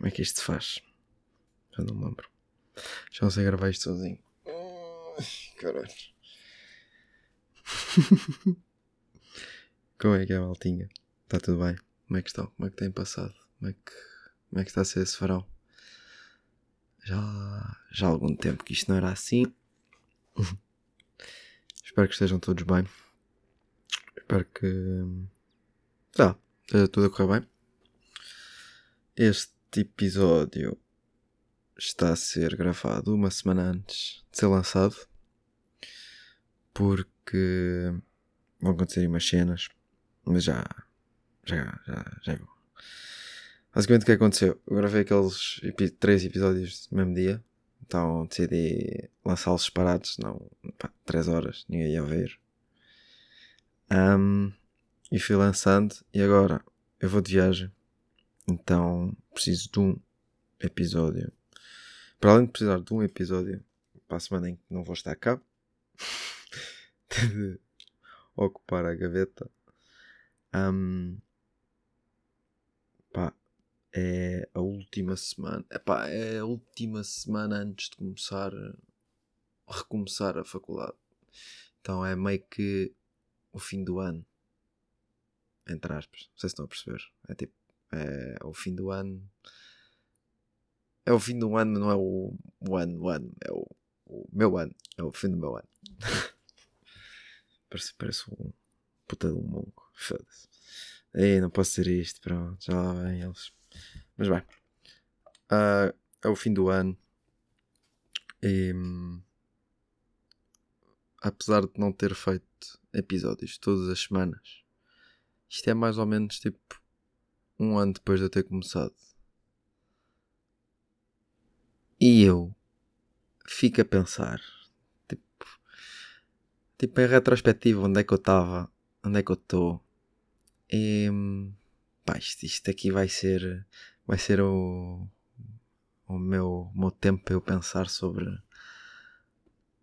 Como é que isto se faz? Já não me lembro. Já não sei gravar isto sozinho. Caralho. Como é que é, Maltinha? Está tudo bem? Como é que estão? Como é que têm passado? Como é que, como é que está a ser esse verão? Já, já há algum tempo que isto não era assim. Espero que estejam todos bem. Espero que. Esteja tudo a correr bem. Este episódio está a ser gravado uma semana antes de ser lançado. Porque vão acontecer umas cenas. Mas já. Já, já, já viu. Basicamente o que aconteceu? Eu gravei aqueles epi três episódios no mesmo dia. Então decidi lançá-los separados, não, pá, 3 horas, ninguém ia ver. Um, e fui lançando, e agora eu vou de viagem, então preciso de um episódio. Para além de precisar de um episódio para a semana em que não vou estar cá, de ocupar a gaveta. Um, pá, é a última semana. Epá, é a última semana antes de começar recomeçar a faculdade. Então é meio que o fim do ano. Entre aspas. Não sei se estão a perceber. É tipo. É o fim do ano. É o fim do ano, não é o, o ano, o ano. É o, o meu ano. É o fim do meu ano. parece, parece um puta de um mongo. Foda-se. Não posso ser isto. Pronto, já lá vem eles. Mas bem. Uh, é o fim do ano. E. Apesar de não ter feito episódios todas as semanas, isto é mais ou menos tipo um ano depois de eu ter começado. E eu fico a pensar, tipo, tipo em retrospectiva, onde é que eu estava, onde é que eu estou. E pá, isto, isto aqui vai ser vai ser o, o meu, meu tempo para eu pensar sobre,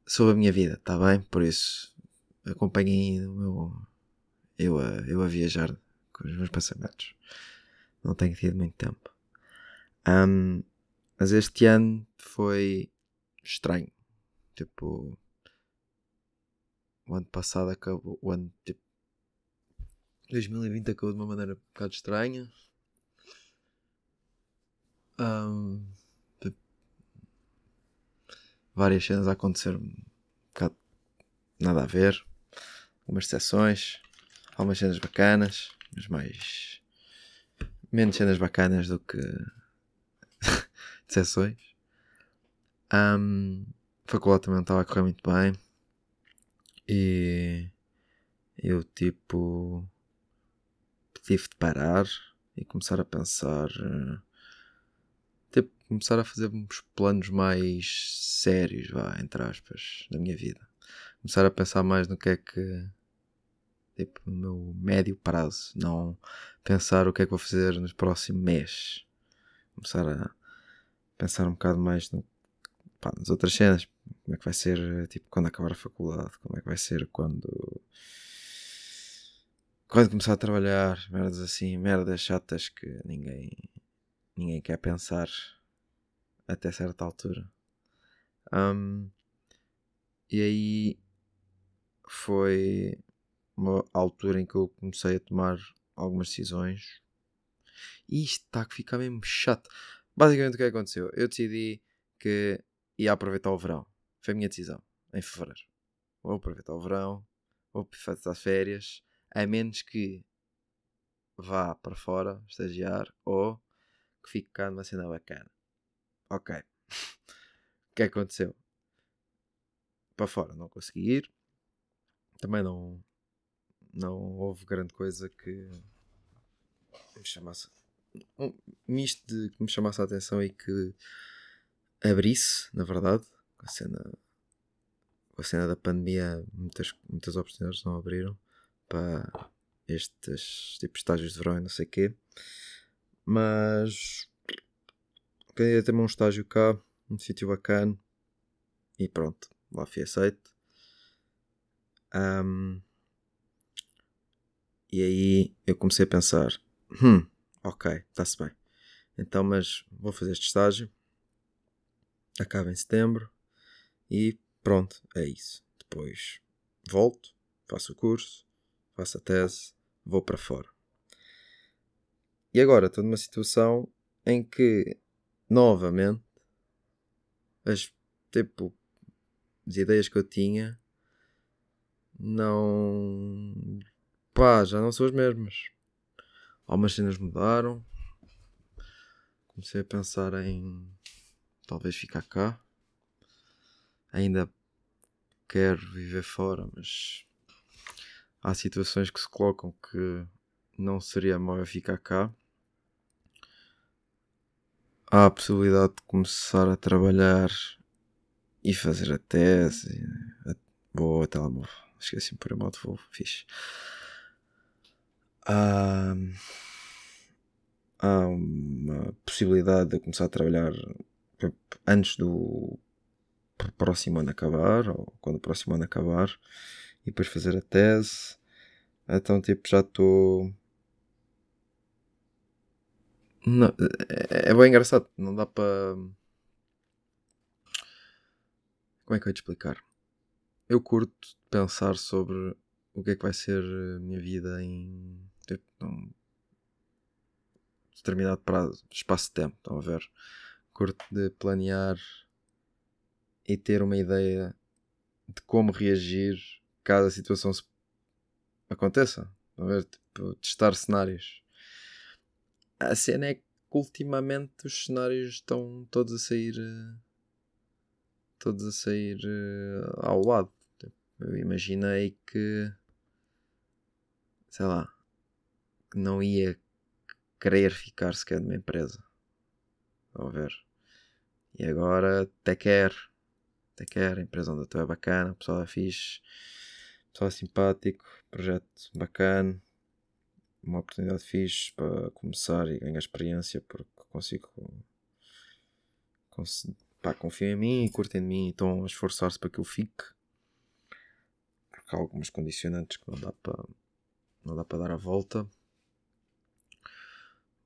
sobre a minha vida, está bem? Por isso, acompanhem o meu, eu, a, eu a viajar com os meus pensamentos. Não tenho tido muito tempo. Um, mas este ano foi estranho. Tipo, o ano passado acabou, o ano, tipo, 2020 acabou de uma maneira um bocado estranha. Um, várias cenas a acontecer um bocado nada a ver. Algumas sessões, algumas cenas bacanas, mas mais. Menos cenas bacanas do que. sessões. Um, faculdade também estava a correr muito bem. E. eu, tipo. tive de parar e começar a pensar. Uh, tipo, começar a fazer uns planos mais sérios, vá, entre aspas, da minha vida. Começar a pensar mais no que é que. Tipo, no meu médio prazo. Não pensar o que é que vou fazer nos próximos meses. Começar a pensar um bocado mais no, pá, nas outras cenas. Como é que vai ser, tipo, quando acabar a faculdade? Como é que vai ser quando. Quando começar a trabalhar, merdas assim, merdas chatas que ninguém ninguém quer pensar até certa altura. Um, e aí foi uma altura em que eu comecei a tomar algumas decisões. E isto está a ficar mesmo chato. Basicamente o que aconteceu? Eu decidi que ia aproveitar o verão. Foi a minha decisão, em fevereiro. Vou aproveitar o verão, vou fazer as férias, a menos que vá para fora estagiar ou que fique cá numa cena bacana. Ok. o que aconteceu? Para fora não consegui ir. Também não, não houve grande coisa que me chamasse. Um misto de que me chamasse a atenção e que abrisse, na verdade, com a cena, com a cena da pandemia, muitas, muitas oportunidades não abriram para estes tipos de estágios de verão e não sei o quê. Mas queria ter um estágio cá, um sítio bacana. E pronto, lá fui aceito. Um, e aí eu comecei a pensar: hum, ok, está-se bem. Então, mas vou fazer este estágio, acaba em setembro e pronto, é isso. Depois volto, faço o curso, faço a tese, vou para fora. E agora estou numa situação em que, novamente, as, tipo, as ideias que eu tinha não. Pá, já não são as mesmas. Algumas cenas mudaram. Comecei a pensar em talvez ficar cá. Ainda quero viver fora, mas há situações que se colocam que não seria mau ficar cá. Há a possibilidade de começar a trabalhar e fazer a tese. Ao telemóvel. Esqueci-me pôr a moto, vou. Fixe. Há, há uma possibilidade de começar a trabalhar antes do próximo ano acabar, ou quando o próximo ano acabar, e depois fazer a tese. Então, tipo, já estou. Não, é, é bem engraçado, não dá para. Como é que eu ia te explicar? Eu curto pensar sobre o que é que vai ser a minha vida em tipo, um determinado prazo, espaço de tempo, estão a ver? Curto de planear e ter uma ideia de como reagir caso a situação se aconteça. A ver? Tipo, testar cenários. A cena é que ultimamente os cenários estão todos a sair todos a sair ao lado. Eu imaginei que sei lá que não ia querer ficar sequer numa empresa. A ver? E agora até quer. Até quer. A empresa onde eu estou é bacana, o pessoal é fixe, o pessoal é simpático, projeto bacana, uma oportunidade fixe para começar e ganhar experiência porque consigo. Cons pá, confiam em mim e curtem de mim e estão a esforçar-se para que eu fique. Porque há algumas condicionantes que não dá para não dá para dar a volta.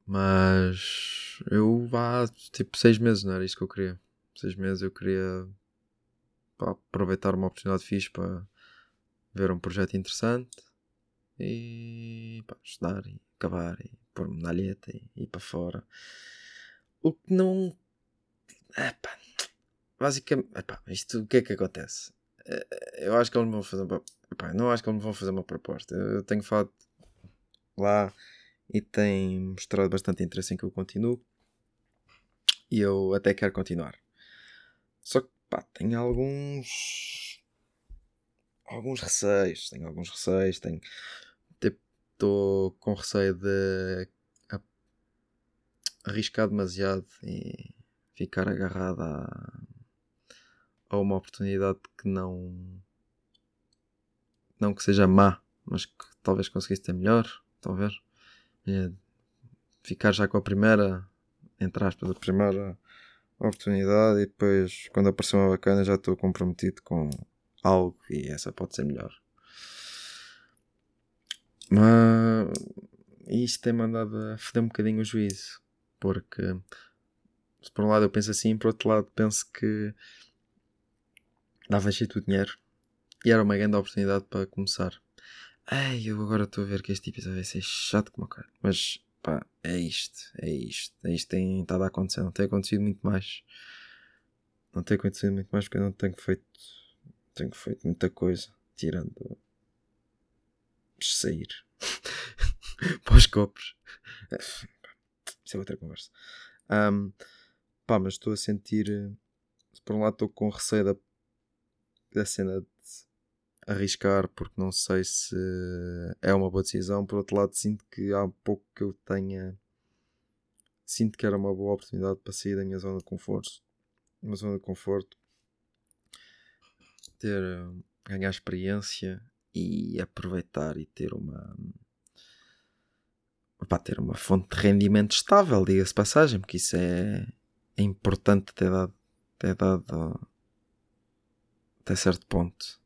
Mas eu há tipo seis meses, não era isto que eu queria. Seis meses eu queria pá, aproveitar uma oportunidade fixe para ver um projeto interessante e pá, estudar e acabar e pôr-me na alheta e ir para fora. O que não. Epá, basicamente, epá, isto o que é que acontece? Eh, eu acho que eles me vão fazer. Epá, não acho que eles me vão fazer uma proposta. Eu tenho falado lá e tem mostrado bastante interesse em que eu continuo. E eu até quero continuar. Só que pá, tenho alguns. alguns receios. Tenho alguns receios. Tenho. Estou com receio de arriscar demasiado e ficar agarrado a, a uma oportunidade que não. não que seja má, mas que talvez conseguisse ter melhor. Ver? É ficar já com a primeira, entre aspas, a primeira oportunidade e depois, quando aparecer uma bacana, já estou comprometido com algo e essa pode ser melhor. Mas isto tem mandado a foder um bocadinho o juízo, porque se por um lado eu penso assim, por outro lado penso que dava jeito o dinheiro e era uma grande oportunidade para começar. Ai, eu agora estou a ver que este episódio vai ser chato como cara. Mas pá, é isto, é isto. É isto tem estado a acontecer. Não tem acontecido muito mais. Não tem acontecido muito mais porque eu não tenho feito. Tenho feito muita coisa. Tirando. sair. para os copos. Isso é outra conversa. Um, pá, mas estou a sentir. Por um lado estou com receio da, da cena arriscar porque não sei se é uma boa decisão. Por outro lado, sinto que há pouco que eu tenha. Sinto que era uma boa oportunidade para sair da minha zona de conforto. Uma zona de conforto. Ter. ganhar experiência e aproveitar e ter uma. Para ter uma fonte de rendimento estável, diga-se passagem, porque isso é, é importante ter dado, ter dado até certo ponto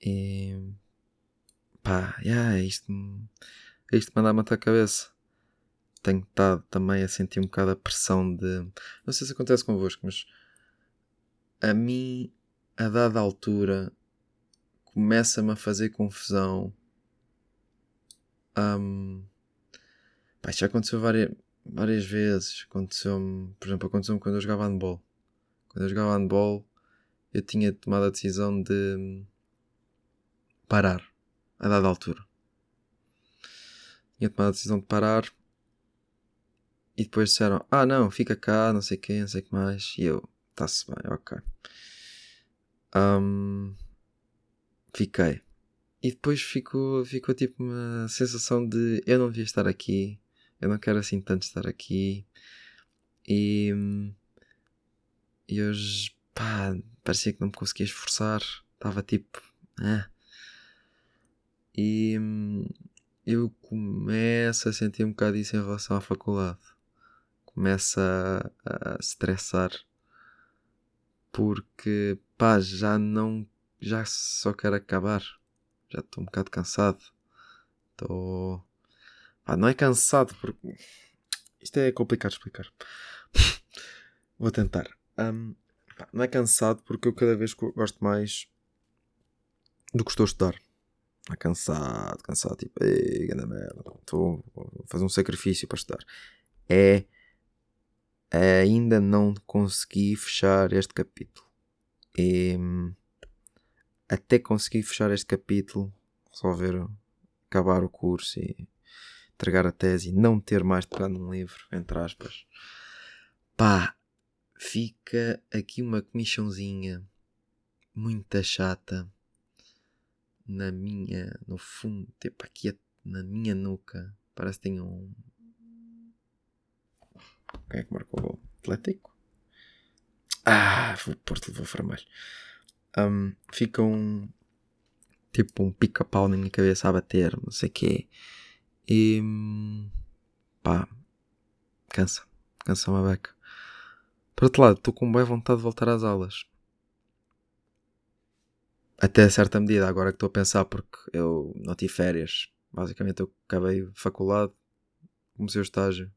e pá, yeah, isto, isto manda matar a cabeça. tenho estado também a sentir um bocado a pressão de. Não sei se acontece convosco, mas a mim, a dada altura, começa-me a fazer confusão. Um, pá, isto já aconteceu várias, várias vezes. Aconteceu-me, por exemplo, aconteceu-me quando eu jogava handball. Quando eu jogava handball, eu tinha tomado a decisão de parar a dada altura. Tinha tomado a decisão de parar e depois disseram: Ah, não, fica cá, não sei quê, não sei o que mais. E eu, está-se bem, ok. Um, fiquei. E depois ficou, ficou tipo uma sensação de eu não devia estar aqui, eu não quero assim tanto estar aqui. E, e hoje, pá, parecia que não me conseguia esforçar, estava tipo, ah. E eu começo a sentir um bocado isso em relação à faculdade. Começo a, a porque pá, já não. Já só quero acabar. Já estou um bocado cansado. Estou. Pá, não é cansado porque. Isto é complicado de explicar. Vou tentar. Um, pá, não é cansado porque eu cada vez gosto mais do que estou a estudar. É cansado, cansado, tipo, ei, grande merda, estou a fazer um sacrifício para estudar. É ainda não consegui fechar este capítulo. E até conseguir fechar este capítulo, resolver acabar o curso e entregar a tese e não ter mais pegar num livro, entre aspas, pá, fica aqui uma comichãozinha muito chata na minha, no fundo, tipo aqui na minha nuca, parece que tem um, quem é que marcou o gol? Atlético? Ah, o Porto levou Framalho. Um, fica um. Tipo um pica-pau na minha cabeça a bater, não sei o quê. E. pá. Cansa. Cansa uma beca. Por outro lado, estou com boa vontade de voltar às aulas. Até certa medida, agora que estou a pensar, porque eu não tive férias. Basicamente, eu acabei faculdade, comecei o estágio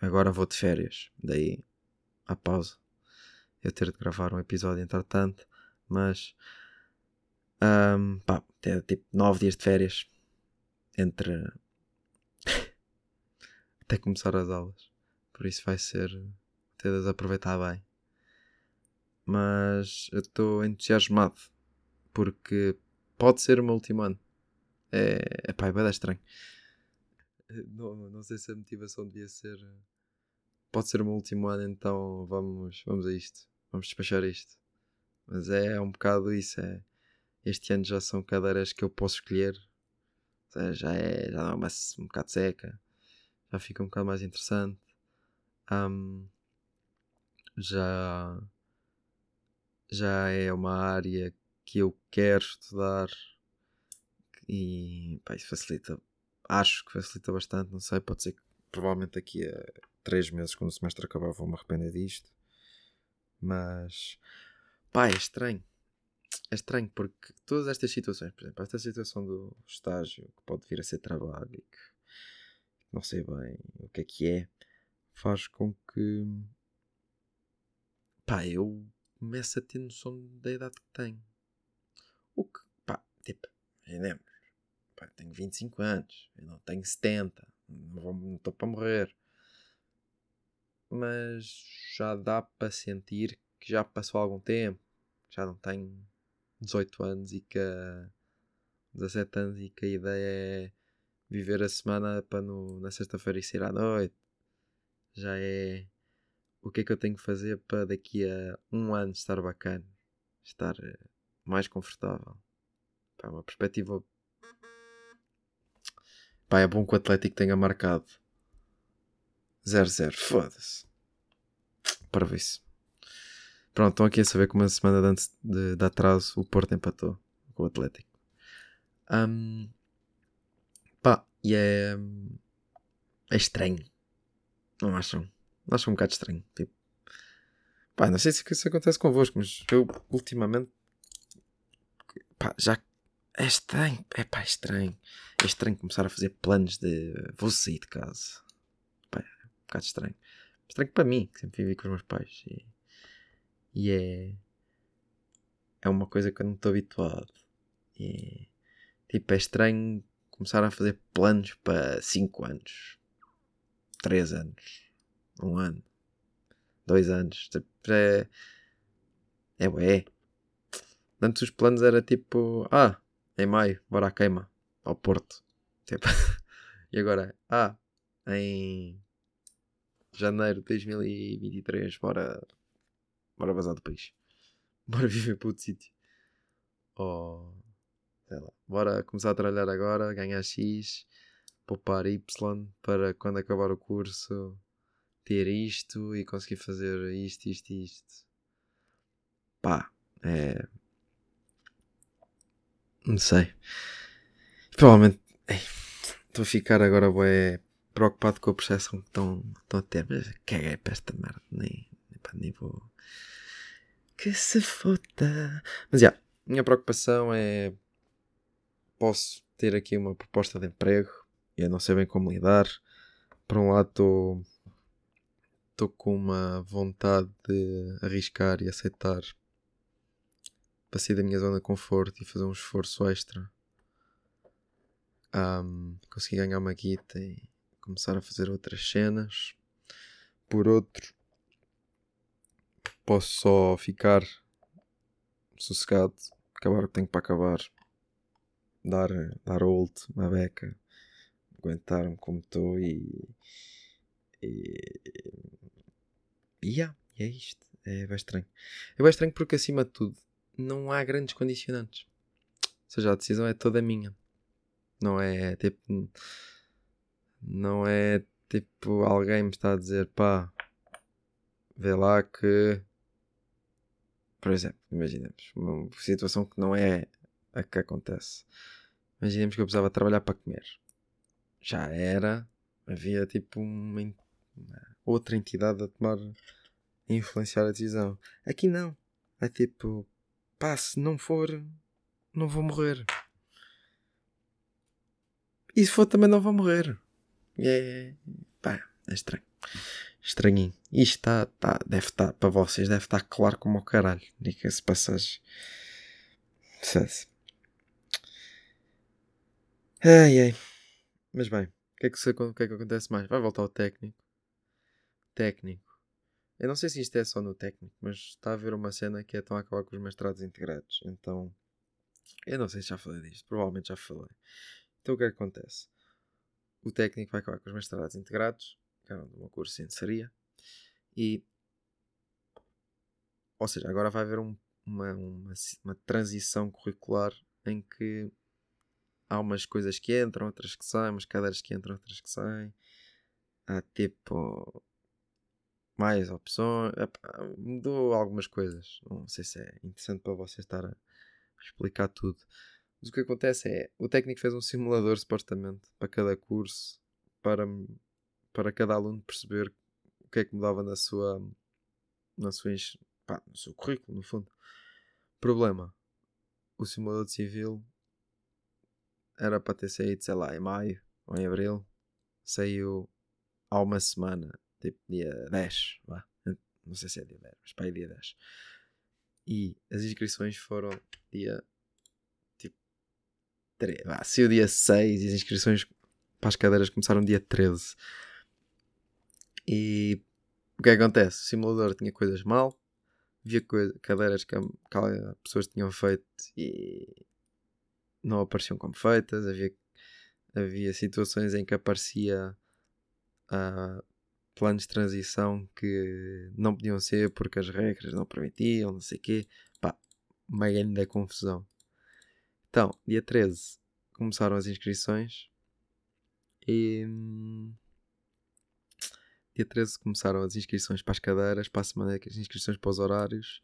agora vou de férias. Daí a pausa. Eu ter de gravar um episódio entretanto, mas um, pá, ter tipo 9 dias de férias entre até começar as aulas. Por isso vai ser ter de aproveitar bem. Mas eu estou entusiasmado porque pode ser o meu último ano. É, epá, é bem estranho. Não, não sei se a motivação devia ser. Pode ser o meu último ano, então vamos, vamos a isto. Vamos despachar isto. Mas é um bocado isso. É, este ano já são cadeiras que eu posso escolher. Seja, já é, já é uma, um bocado seca. Já fica um bocado mais interessante. Um, já, já é uma área que eu quero estudar e pá, isso facilita acho que facilita bastante, não sei, pode ser que provavelmente daqui a 3 meses, quando o semestre acabar, vou-me arrepender disto. Mas, pá, é estranho. É estranho porque todas estas situações, por exemplo, esta situação do estágio, que pode vir a ser trabalho e que não sei bem o que é que é, faz com que, pá, eu comece a ter noção da idade que tenho. O que, pá, tipo, entendemos pá, tenho 25 anos, eu não tenho 70, não estou para morrer. Mas já dá para sentir que já passou algum tempo, já não tenho 18 anos e que 17 anos e que a ideia é viver a semana para no, na sexta-feira e sair à noite. Já é o que é que eu tenho que fazer para daqui a um ano estar bacana, estar eh, mais confortável. Pá, uma perspectiva Pá, é bom que o Atlético tenha marcado 0-0. Foda-se. Para isso. Pronto, estão aqui a saber que uma semana antes de, de atraso o Porto empatou com o Atlético. Um, pá, e é. É estranho. Não acham? Não acham um bocado estranho? Tipo, pá, não sei se isso acontece convosco, mas eu ultimamente. Pá, já é estranho, é pá, é estranho. É estranho começar a fazer planos de vou sair de casa. bocado estranho. Estranho para mim, que sempre vivi com os meus pais. E, e é. É uma coisa que eu não estou habituado. E, tipo, é estranho começar a fazer planos para 5 anos, 3 anos, 1 um ano, 2 anos. Tipo, é. É, ué. Antes os planos era tipo, ah, em maio, bora à queima, ao Porto. Tipo, e agora, ah, em janeiro de 2023, bora, bora vazar do país. Bora viver para outro sítio. Ou, sei lá, bora começar a trabalhar agora, ganhar X, poupar Y para quando acabar o curso ter isto e conseguir fazer isto, isto isto. Pá, é. Não sei. Provavelmente. Estou a ficar agora bué, preocupado com a percepção que estão, a ter. Mas caguei para esta merda. Nem, nem, pá, nem vou. Que se foda. Mas já, yeah, minha preocupação é. Posso ter aqui uma proposta de emprego e eu não sei bem como lidar. Por um lado, estou. Estou com uma vontade de arriscar e aceitar para sair da minha zona de conforto e fazer um esforço extra. Um, consegui ganhar uma guita e começar a fazer outras cenas. Por outro, posso só ficar sossegado, acabar o que tenho para acabar, dar, dar old, uma beca, aguentar-me como estou e. E. E, yeah, é isto. É bem estranho. É bem estranho porque, acima de tudo, não há grandes condicionantes. Ou seja, a decisão é toda minha. Não é tipo. Não é tipo alguém me está a dizer pá, vê lá que. Por exemplo, imaginemos uma situação que não é a que acontece. Imaginemos que eu precisava trabalhar para comer. Já era. Havia tipo uma, uma outra entidade a tomar. a influenciar a decisão. Aqui não. É tipo, pá, se não for, não vou morrer. E se for também não vou morrer. É, pá, é estranho. Estranhinho. Isto está, tá, deve estar, para vocês, deve estar claro como o caralho. Diga-se passagem. Sabe-se. Ai, ai. Mas bem, o que, é que, o que é que acontece mais? Vai voltar ao técnico. Técnico. Eu não sei se isto é só no técnico, mas está a haver uma cena que é tão a acabar com os mestrados integrados. Então, eu não sei se já falei disto, provavelmente já falei. Então, o que é que acontece? O técnico vai acabar com os mestrados integrados, que eram de um curso de ensaria, e. Ou seja, agora vai haver um, uma, uma, uma transição curricular em que há umas coisas que entram, outras que saem, umas cadeiras que entram, outras que saem. Há tipo mais opções. Mudou algumas coisas. Não sei se é interessante para vocês estar a explicar tudo. Mas o que acontece é, o técnico fez um simulador supostamente para cada curso, para, para cada aluno perceber o que é que mudava na sua, na sua pá, no seu currículo, no fundo. Problema, o simulador de civil era para ter saído, sei lá, em maio ou em abril, saiu há uma semana tipo dia 10, vá. não sei se é dia 10, mas para aí dia 10. E as inscrições foram dia tipo 3, vá, o dia 6 e as inscrições para as cadeiras começaram dia 13. E o que, é que acontece? O simulador tinha coisas mal, havia coisa, cadeiras que, que pessoas tinham feito e não apareciam como feitas, havia, havia situações em que aparecia uh, planos de transição que não podiam ser porque as regras não permitiam, não sei o quê. Pá, uma grande confusão. Então, dia 13 começaram as inscrições e. Dia 13 começaram as inscrições para as cadeiras, para a semana as inscrições para os horários,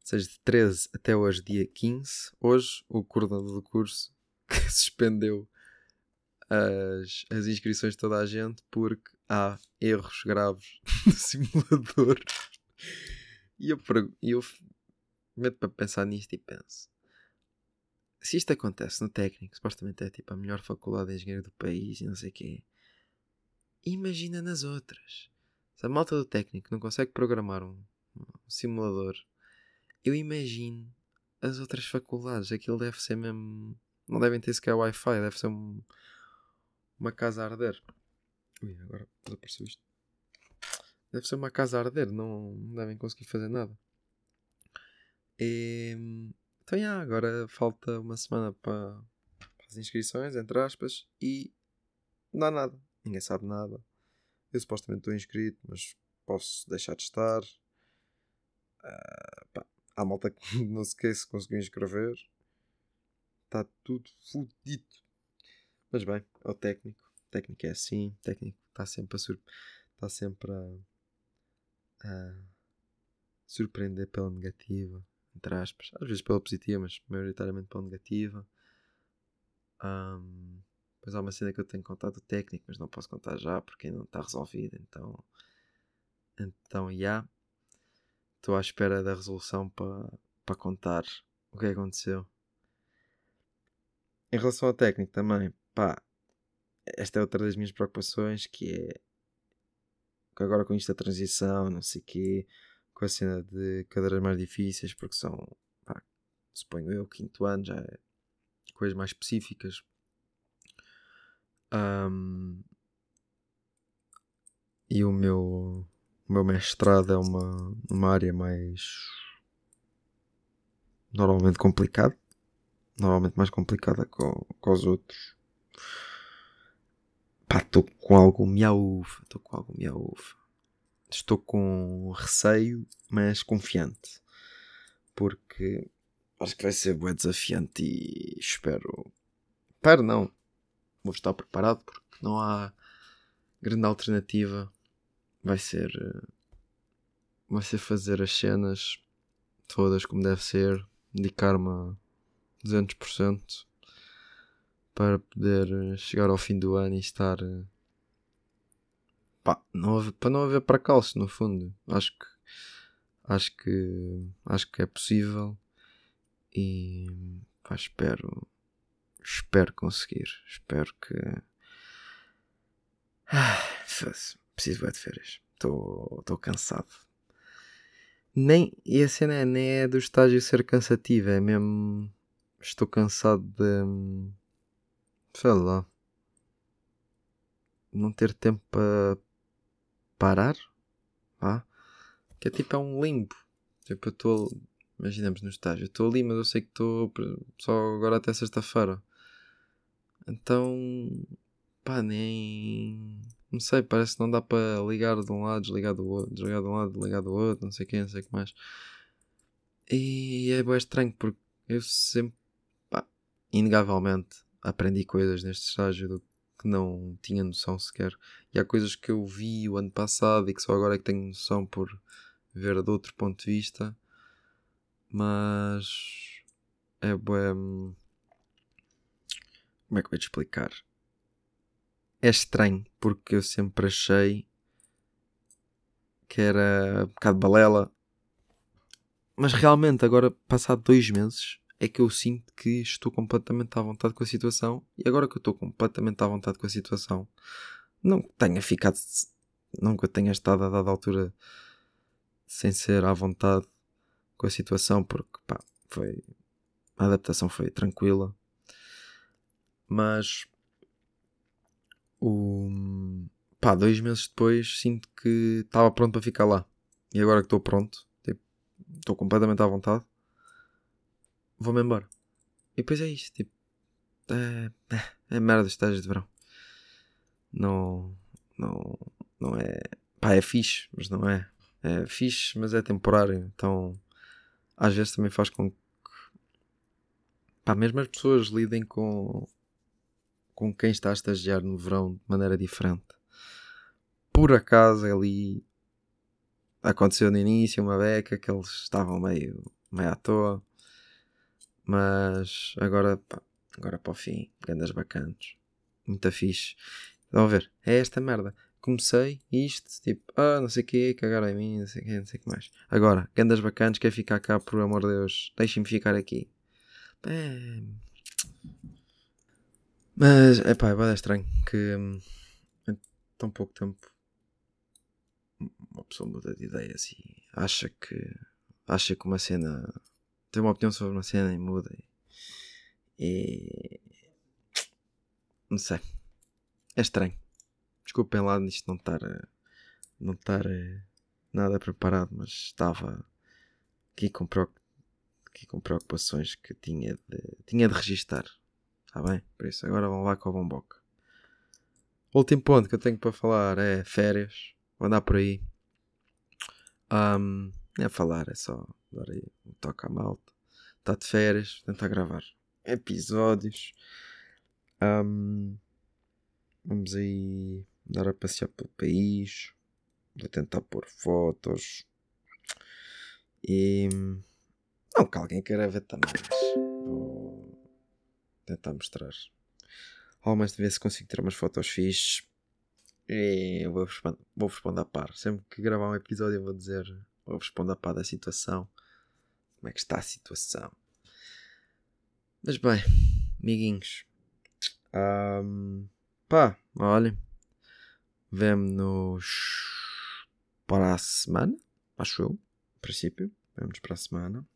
ou seja, de 13 até hoje, dia 15. Hoje, o coordenador do curso suspendeu as, as inscrições de toda a gente porque há erros graves no simulador. E eu, eu meto para pensar nisto e penso: se isto acontece no técnico, supostamente é tipo a melhor faculdade de engenharia do país e não sei o quê, imagina nas outras. Se a malta do técnico não consegue programar um, um simulador, eu imagino as outras faculdades. Aquilo deve ser mesmo. Não devem ter sequer Wi-Fi, deve ser um, uma casa a arder. Ui, agora desapareceu isto. Deve ser uma casa a arder, não, não devem conseguir fazer nada. E, então, já, agora falta uma semana para, as inscrições, entre aspas, e não há nada. Ninguém sabe nada. Eu supostamente estou inscrito, mas posso deixar de estar. Uh, pá, há malta que não se se conseguiu inscrever. Está tudo fodido. Mas bem, é o técnico. Técnico é assim. Técnico está sempre a, sur está sempre a, a surpreender pela negativa. Entre aspas. Às vezes pela positiva, mas maioritariamente pela negativa. Um, depois há uma cena que eu tenho contado o técnico, mas não posso contar já porque ainda não está resolvido. Então, então, já. Yeah, estou à espera da resolução para pa contar o que aconteceu. Em relação ao técnico também, pá, esta é outra das minhas preocupações, que é agora com isto da transição, não sei quê, com a cena de cadeiras mais difíceis, porque são, pá, suponho eu, quinto ano, já é coisas mais específicas. Um, e o meu o meu mestrado é uma, uma área mais normalmente complicada. Normalmente mais complicada com, com os outros. Pá, estou com algum miau. Estou com algum miau. Estou com receio, mas confiante. Porque acho que vai ser bem desafiante e espero. Espero não. Vou estar preparado porque não há grande alternativa vai ser vai ser fazer as cenas todas como deve ser, dedicar-me a 200% para poder chegar ao fim do ano e estar eh, pá, não haver, para não haver no fundo. Acho que acho que acho que é possível e pá, espero espero conseguir. Espero que ah, preciso de férias. Estou cansado. Nem, e a cena é, nem é do estágio ser cansativo, é mesmo. Estou cansado de. Sei lá. Não ter tempo para parar. Ah, que é tipo é um limbo. Tipo, eu estou. Imaginemos no estágio, estou ali, mas eu sei que estou só agora até sexta-feira. Então. pá, nem não sei, parece que não dá para ligar de um lado, desligar do outro, desligar de um lado, desligar do outro, não sei o que, não sei o que mais. E é bem estranho porque eu sempre, pá, inegavelmente, aprendi coisas neste estágio do que não tinha noção sequer. E há coisas que eu vi o ano passado e que só agora é que tenho noção por ver de outro ponto de vista. Mas é bem. Como é que eu vou te explicar? é estranho, porque eu sempre achei que era um bocado balela. Mas realmente, agora, passado dois meses, é que eu sinto que estou completamente à vontade com a situação. E agora que eu estou completamente à vontade com a situação, não tenha ficado. Nunca tenha estado a dada altura sem ser à vontade com a situação, porque pá, foi. A adaptação foi tranquila. Mas o, pá, dois meses depois sinto que estava pronto para ficar lá. E agora que estou pronto, tipo, estou completamente à vontade, vou-me embora. E depois é isto, tipo, é, é, é merda estágios de verão. Não, não, não é, pá, é fixe, mas não é. É fixe, mas é temporário, então às vezes também faz com que, pá, mesmo as pessoas lidem com com quem está a estagiar no verão de maneira diferente. Por acaso ali aconteceu no início uma beca que eles estavam meio, meio à toa, mas agora, pá, agora para o fim, grandes bacanas, muito fixe. Estão a ver? É esta merda. Comecei isto, tipo, ah, não sei o que, cagaram em mim, não sei o que, não sei o que mais. Agora, grandes bacanas, quer ficar cá, por amor de Deus, deixem-me ficar aqui. É, mas, é pá, é estranho que hum, em tão pouco tempo uma pessoa muda de ideias e acha que acha que uma cena tem uma opinião sobre uma cena e muda e, não sei. É estranho. Desculpem lá nisto não estar não estar nada preparado mas estava aqui com, aqui com preocupações que tinha de, tinha de registar. Está bem? por isso agora vão lá com a bomboca o último ponto que eu tenho para falar é férias. Vou andar por aí. Um, é falar, é só dar aí um toque à malta. Está de férias, tentar gravar episódios. Um, vamos aí andar a passear pelo país. Vou tentar pôr fotos. E. Não que alguém queira ver também, mas vou tentar mostrar. Algumas de ver se consigo tirar umas fotos fixes. E vou responder, vou responder a par. Sempre que gravar um episódio, eu vou dizer ou responda para da situação. Como é que está a situação? Mas bem, amiguinhos. Um, pá, olhem. Vemo-nos para a semana. Acho eu. Princípio. Vemo-nos para a semana.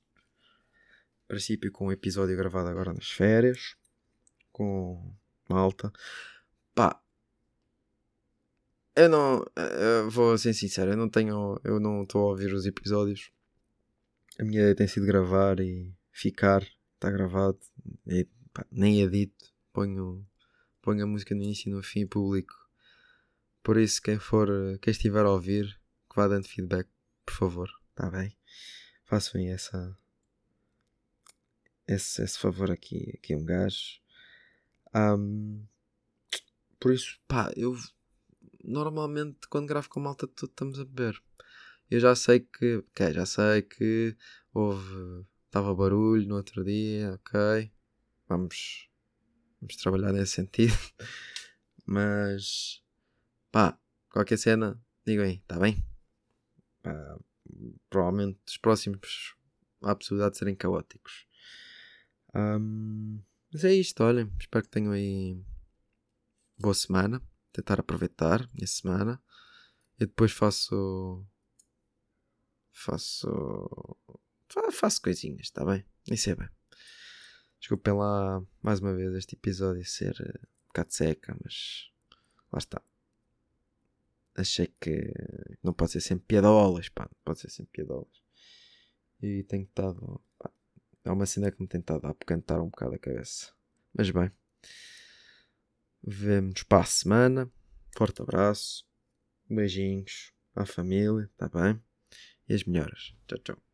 Princípio com um episódio gravado agora nas férias. Com malta. Pá, eu não. Eu vou ser sincero, eu não tenho. Eu não estou a ouvir os episódios. A minha ideia tem sido gravar e ficar. Está gravado. E, pá, nem edito. Ponho, ponho a música no início e no fim publico. Por isso, quem for. Quem estiver a ouvir, que vá dando feedback, por favor. Está bem? Façam essa. Esse, esse favor aqui, aqui um gajo. Um, por isso, pá, eu normalmente quando gravo com malta tudo estamos a beber. Eu já sei que, ok, já sei que houve, estava barulho no outro dia, ok, vamos, vamos trabalhar nesse sentido. Mas, pá, qualquer cena, digam aí, está bem? Pá, provavelmente os próximos há a possibilidade de serem caóticos. Um, mas é isto, olhem, espero que tenham aí boa semana tentar aproveitar minha semana. E depois faço. Faço. Faço coisinhas, está bem? Nem sei bem. Desculpem lá mais uma vez este episódio ser um bocado seca, mas lá está. Achei que não pode ser sempre piadolas, pá. Não pode ser sempre piadolas. E tenho estado. É uma cena que me tem estado a apocantar um bocado a cabeça. Mas bem. Vemo-nos para a semana. Forte abraço. Beijinhos à família, tá bem? E as melhoras. Tchau, tchau.